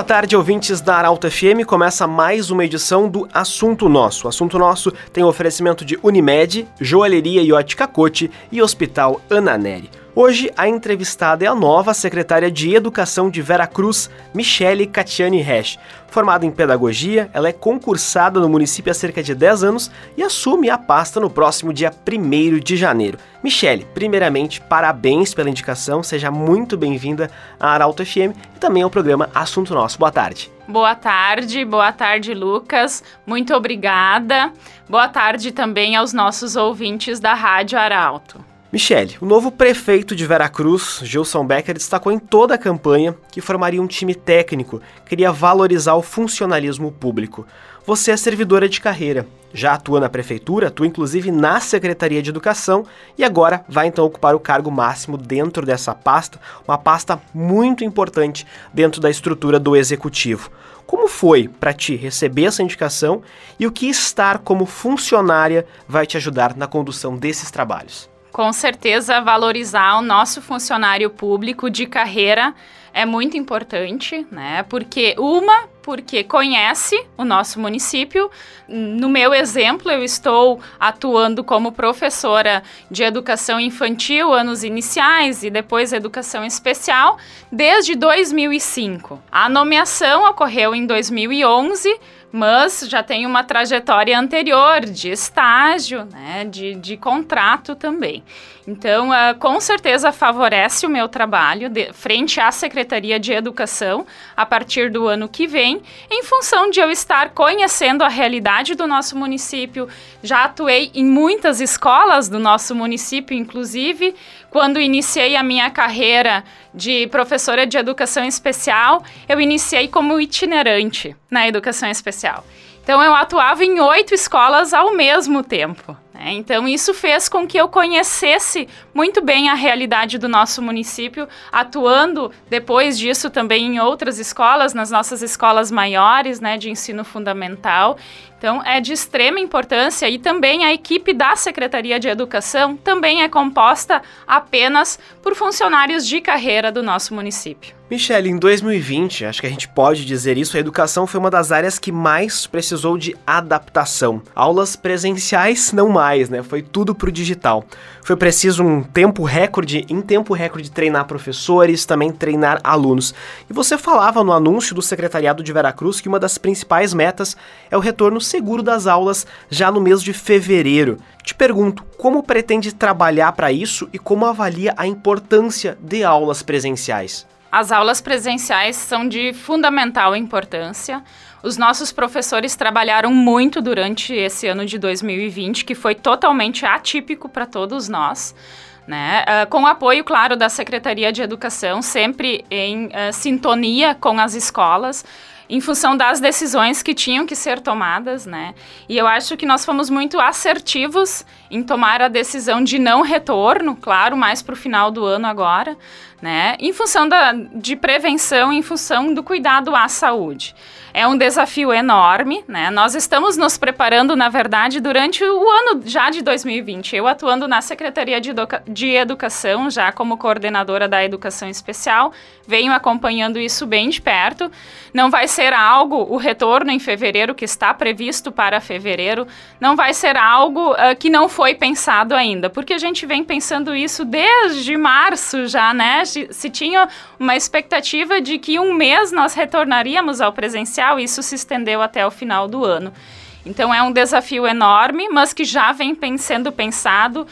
boa tarde, ouvintes da Arauto FM. Começa mais uma edição do Assunto Nosso. O Assunto Nosso tem oferecimento de Unimed, Joalheria e Ótica Cote e Hospital Ana Neri. Hoje, a entrevistada é a nova secretária de Educação de Veracruz, Michele Catiani Resch. Formada em Pedagogia, ela é concursada no município há cerca de 10 anos e assume a pasta no próximo dia 1 de janeiro. Michele, primeiramente, parabéns pela indicação, seja muito bem-vinda à Arauto FM e também ao programa Assunto Nosso. Boa tarde. Boa tarde, boa tarde, Lucas. Muito obrigada. Boa tarde também aos nossos ouvintes da Rádio Arauto. Michele, o novo prefeito de Veracruz, Gilson Becker, destacou em toda a campanha que formaria um time técnico, queria valorizar o funcionalismo público. Você é servidora de carreira, já atua na prefeitura, atua inclusive na Secretaria de Educação e agora vai então ocupar o cargo máximo dentro dessa pasta, uma pasta muito importante dentro da estrutura do executivo. Como foi para ti receber essa indicação e o que estar como funcionária vai te ajudar na condução desses trabalhos? Com certeza, valorizar o nosso funcionário público de carreira é muito importante, né? Porque uma, porque conhece o nosso município. No meu exemplo, eu estou atuando como professora de educação infantil, anos iniciais e depois educação especial, desde 2005. A nomeação ocorreu em 2011 mas já tem uma trajetória anterior de estágio, né, de, de contrato também. Então, uh, com certeza favorece o meu trabalho de, frente à Secretaria de Educação a partir do ano que vem, em função de eu estar conhecendo a realidade do nosso município. Já atuei em muitas escolas do nosso município, inclusive quando iniciei a minha carreira de professora de educação especial, eu iniciei como itinerante na educação especial. Então, eu atuava em oito escolas ao mesmo tempo. Né? Então, isso fez com que eu conhecesse muito bem a realidade do nosso município, atuando depois disso também em outras escolas, nas nossas escolas maiores né, de ensino fundamental. Então, é de extrema importância e também a equipe da Secretaria de Educação também é composta apenas por funcionários de carreira do nosso município. Michele, em 2020, acho que a gente pode dizer isso, a educação foi uma das áreas que mais precisou de adaptação. Aulas presenciais não mais, né? Foi tudo pro digital. Foi preciso um tempo recorde, em tempo recorde, treinar professores, também treinar alunos. E você falava no anúncio do Secretariado de Veracruz que uma das principais metas é o retorno seguro das aulas já no mês de fevereiro. Te pergunto, como pretende trabalhar para isso e como avalia a importância de aulas presenciais? As aulas presenciais são de fundamental importância. Os nossos professores trabalharam muito durante esse ano de 2020, que foi totalmente atípico para todos nós. Né? Uh, com apoio, claro, da Secretaria de Educação, sempre em uh, sintonia com as escolas, em função das decisões que tinham que ser tomadas, né? E eu acho que nós fomos muito assertivos em tomar a decisão de não retorno, claro, mais para o final do ano agora, né? Em função da, de prevenção, em função do cuidado à saúde. É um desafio enorme, né? Nós estamos nos preparando, na verdade, durante o ano já de 2020. Eu atuando na Secretaria de, Educa de Educação, já como coordenadora da Educação Especial, venho acompanhando isso bem de perto. Não vai ser algo, o retorno em fevereiro, que está previsto para fevereiro, não vai ser algo uh, que não foi pensado ainda, porque a gente vem pensando isso desde março já, né? Se tinha uma expectativa de que um mês nós retornaríamos ao presencial, isso se estendeu até o final do ano. Então é um desafio enorme, mas que já vem sendo pensado.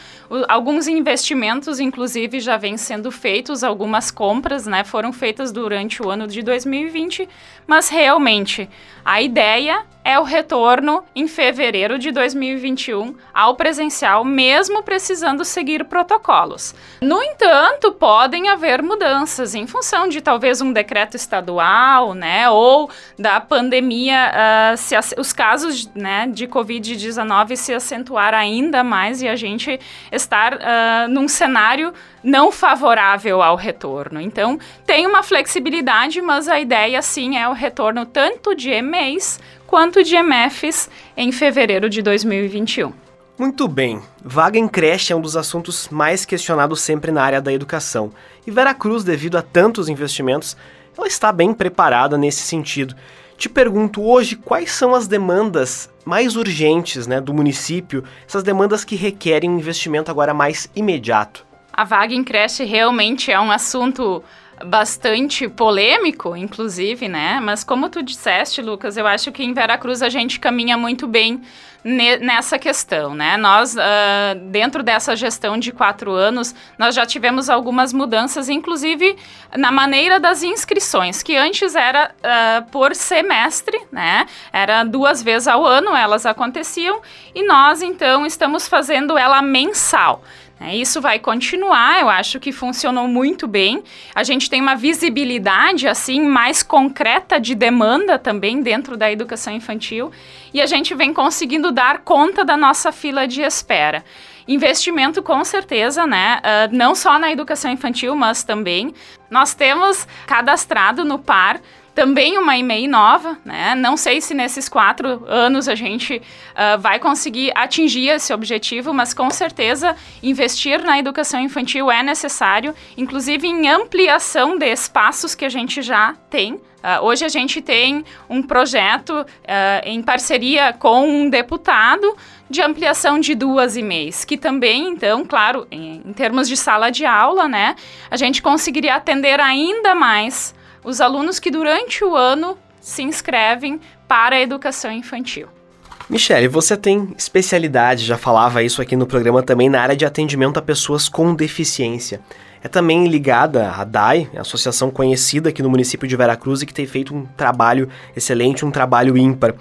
alguns investimentos, inclusive, já vêm sendo feitos, algumas compras né, foram feitas durante o ano de 2020, mas realmente a ideia é o retorno em fevereiro de 2021 ao presencial, mesmo precisando seguir protocolos. No entanto, podem haver mudanças em função de talvez um decreto estadual, né, ou da pandemia, uh, se os casos né, de Covid-19 se acentuar ainda mais e a gente estar uh, num cenário não favorável ao retorno. Então, tem uma flexibilidade, mas a ideia sim é o retorno tanto de EMEIs quanto de MFs em fevereiro de 2021. Muito bem. Vaga em creche é um dos assuntos mais questionados sempre na área da educação. E Veracruz, devido a tantos investimentos, ela está bem preparada nesse sentido. Te pergunto hoje quais são as demandas mais urgentes né, do município, essas demandas que requerem um investimento agora mais imediato. A vaga em creche realmente é um assunto bastante polêmico, inclusive, né? Mas como tu disseste, Lucas, eu acho que em Veracruz a gente caminha muito bem nessa questão, né? Nós, uh, dentro dessa gestão de quatro anos, nós já tivemos algumas mudanças, inclusive na maneira das inscrições, que antes era uh, por semestre, né? Era duas vezes ao ano elas aconteciam, e nós, então, estamos fazendo ela mensal. É, isso vai continuar, eu acho que funcionou muito bem. A gente tem uma visibilidade assim mais concreta de demanda também dentro da educação infantil e a gente vem conseguindo dar conta da nossa fila de espera. Investimento com certeza, né? Uh, não só na educação infantil, mas também. Nós temos cadastrado no PAR também uma EMEI nova, né? Não sei se nesses quatro anos a gente uh, vai conseguir atingir esse objetivo, mas com certeza investir na educação infantil é necessário, inclusive em ampliação de espaços que a gente já tem. Uh, hoje a gente tem um projeto uh, em parceria com um deputado de ampliação de duas EMEIs, que também, então, claro, em, em termos de sala de aula, né, a gente conseguiria atender ainda mais os alunos que durante o ano se inscrevem para a educação infantil. Michele, você tem especialidade, já falava isso aqui no programa também, na área de atendimento a pessoas com deficiência. É também ligada à DAI, associação conhecida aqui no município de Veracruz e que tem feito um trabalho excelente, um trabalho ímpar.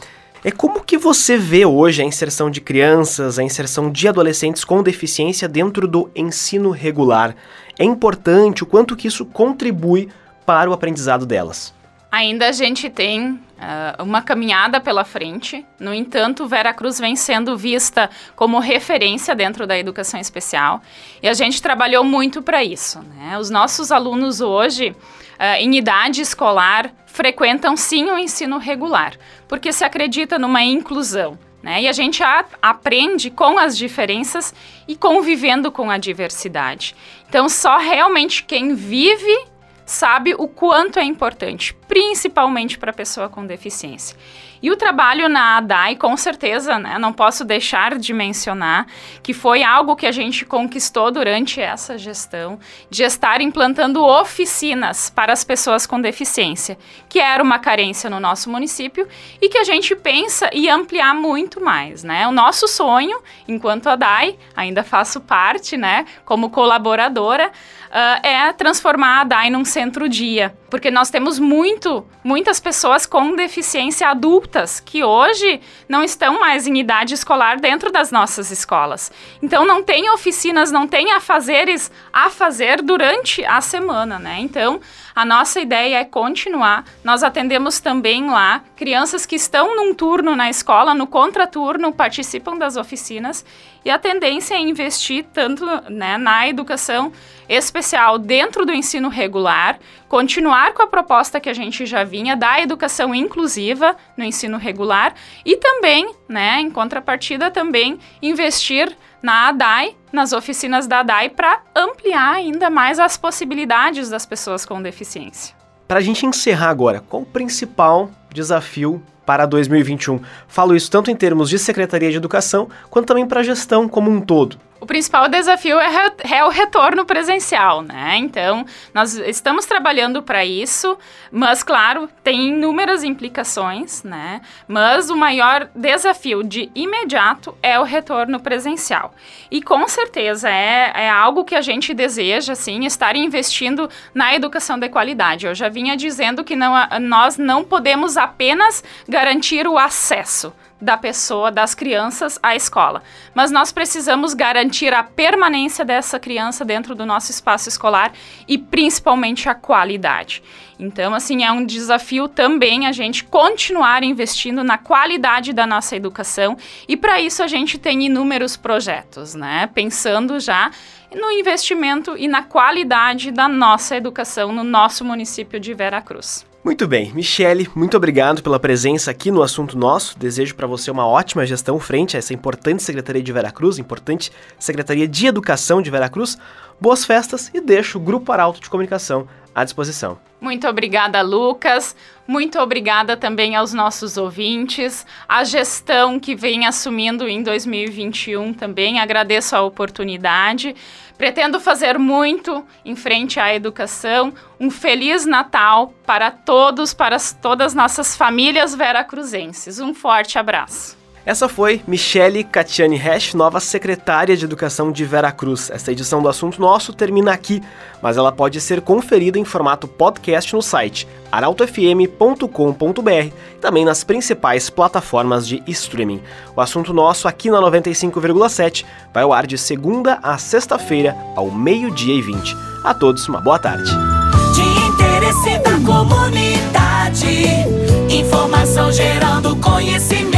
É como que você vê hoje a inserção de crianças, a inserção de adolescentes com deficiência dentro do ensino regular? É importante o quanto que isso contribui para o aprendizado delas. Ainda a gente tem uh, uma caminhada pela frente. No entanto, Vera Cruz vem sendo vista como referência dentro da educação especial e a gente trabalhou muito para isso. Né? Os nossos alunos hoje, uh, em idade escolar, frequentam sim o ensino regular, porque se acredita numa inclusão. Né? E a gente a, aprende com as diferenças e convivendo com a diversidade. Então, só realmente quem vive sabe o quanto é importante, principalmente para a pessoa com deficiência. E o trabalho na ADAI, com certeza, né, não posso deixar de mencionar que foi algo que a gente conquistou durante essa gestão, de estar implantando oficinas para as pessoas com deficiência, que era uma carência no nosso município e que a gente pensa em ampliar muito mais. Né? O nosso sonho, enquanto ADAI, ainda faço parte, né, como colaboradora, uh, é transformar a DAI num centro-dia. Porque nós temos muito, muitas pessoas com deficiência adultas que hoje não estão mais em idade escolar dentro das nossas escolas. Então não tem oficinas, não tem afazeres a fazer durante a semana, né? Então a nossa ideia é continuar. Nós atendemos também lá crianças que estão num turno na escola, no contraturno, participam das oficinas e a tendência é investir tanto né, na educação especial dentro do ensino regular, continuar com a proposta que a gente já vinha da educação inclusiva no ensino regular e também, né, em contrapartida, também investir na ADAI, nas oficinas da ADAI, para ampliar ainda mais as possibilidades das pessoas com deficiência. Para a gente encerrar agora, qual o principal desafio para 2021? Falo isso tanto em termos de Secretaria de Educação, quanto também para a gestão como um todo. Principal desafio é, é, o retorno presencial, né? Então, nós estamos trabalhando para isso, mas, claro, tem inúmeras implicações, né? Mas o maior desafio de imediato é o retorno presencial. E, com certeza, é, é algo que a gente deseja, assim, estar investindo na educação de qualidade. Eu já vinha dizendo que não, nós não podemos apenas garantir o acesso, da pessoa, das crianças à escola. Mas nós precisamos garantir a permanência dessa criança dentro do nosso espaço escolar e principalmente a qualidade. Então, assim, é um desafio também a gente continuar investindo na qualidade da nossa educação e para isso a gente tem inúmeros projetos, né? Pensando já no investimento e na qualidade da nossa educação no nosso município de Veracruz. Muito bem, Michele, muito obrigado pela presença aqui no Assunto Nosso. Desejo para você uma ótima gestão frente a essa importante Secretaria de Veracruz, importante Secretaria de Educação de Veracruz. Boas festas e deixo o Grupo Arauto de Comunicação à disposição. Muito obrigada, Lucas. Muito obrigada também aos nossos ouvintes, a gestão que vem assumindo em 2021 também. Agradeço a oportunidade. Pretendo fazer muito em frente à educação. Um feliz Natal para todos, para todas nossas famílias veracruzenses. Um forte abraço. Essa foi Michele Catiane Hash, nova secretária de Educação de Veracruz. Esta edição do Assunto Nosso termina aqui, mas ela pode ser conferida em formato podcast no site arautofm.com.br e também nas principais plataformas de streaming. O Assunto Nosso aqui na 95,7 vai ao ar de segunda a sexta-feira, ao meio-dia e vinte. A todos, uma boa tarde. De interesse da comunidade, informação gerando conhecimento.